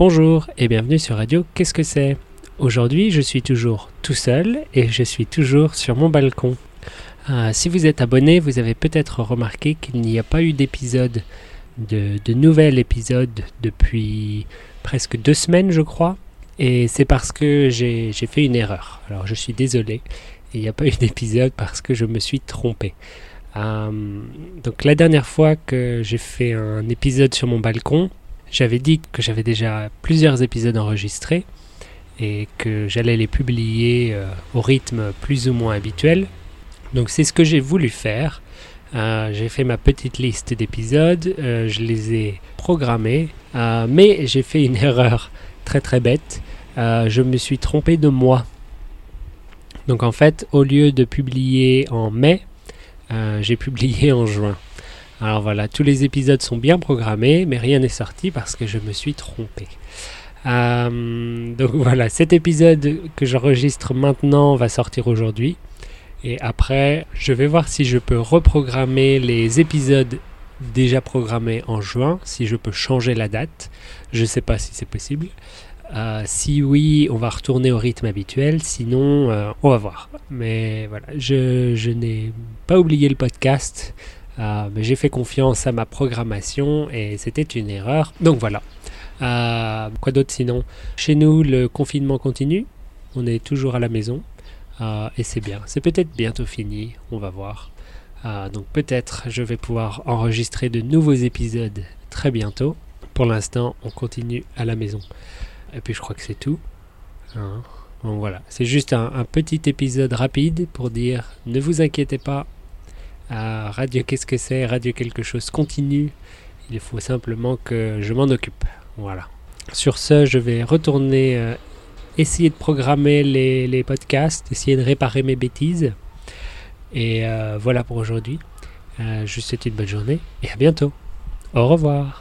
Bonjour et bienvenue sur Radio Qu'est-ce que c'est? Aujourd'hui, je suis toujours tout seul et je suis toujours sur mon balcon. Euh, si vous êtes abonné, vous avez peut-être remarqué qu'il n'y a pas eu d'épisode, de, nouvel épisode depuis presque deux semaines, je crois. Et c'est parce que j'ai fait une erreur. Alors je suis désolé. Il n'y a pas eu d'épisode parce que je me suis trompé. Euh, donc la dernière fois que j'ai fait un épisode sur mon balcon, j'avais dit que j'avais déjà plusieurs épisodes enregistrés et que j'allais les publier euh, au rythme plus ou moins habituel. Donc c'est ce que j'ai voulu faire. Euh, j'ai fait ma petite liste d'épisodes, euh, je les ai programmés, mais j'ai fait une erreur très très bête. je me suis trompé de mois. Donc en fait, au lieu de publier en mai, j'ai publié en juin. Alors voilà, tous les épisodes sont bien programmés, mais rien n'est sorti parce que je me suis trompé. Euh, donc voilà, cet épisode que j'enregistre maintenant va sortir aujourd'hui. Et après, je vais voir si je peux reprogrammer les épisodes déjà programmés en juin, si je peux changer la date. Je ne sais pas si c'est possible. Euh, si oui, on va retourner au rythme habituel. Sinon, euh, on va voir. Mais voilà, je, je n'ai pas oublié le podcast. Euh, mais j'ai fait confiance à ma programmation et c'était une erreur. Donc voilà. Euh, quoi d'autre sinon? Chez nous, le confinement continue. On est toujours à la maison. Euh, et c'est bien. C'est peut-être bientôt fini. On va voir. donc peut-être je vais pouvoir enregistrer de nouveaux épisodes très bientôt. Pour l'instant, on continue à la maison. Et puis je crois que c'est tout. Hein. voilà, c'est juste un petit épisode rapide pour dire ne vous inquiétez pas, Radio Qu'est-ce que c'est? Radio quelque chose continue. Il faut simplement que je m'en occupe. Voilà. Sur ce, je vais retourner euh, essayer de programmer les, podcasts, essayer de réparer mes bêtises. Et euh, voilà pour aujourd'hui. Euh, je vous souhaite une bonne journée et à bientôt. Au revoir.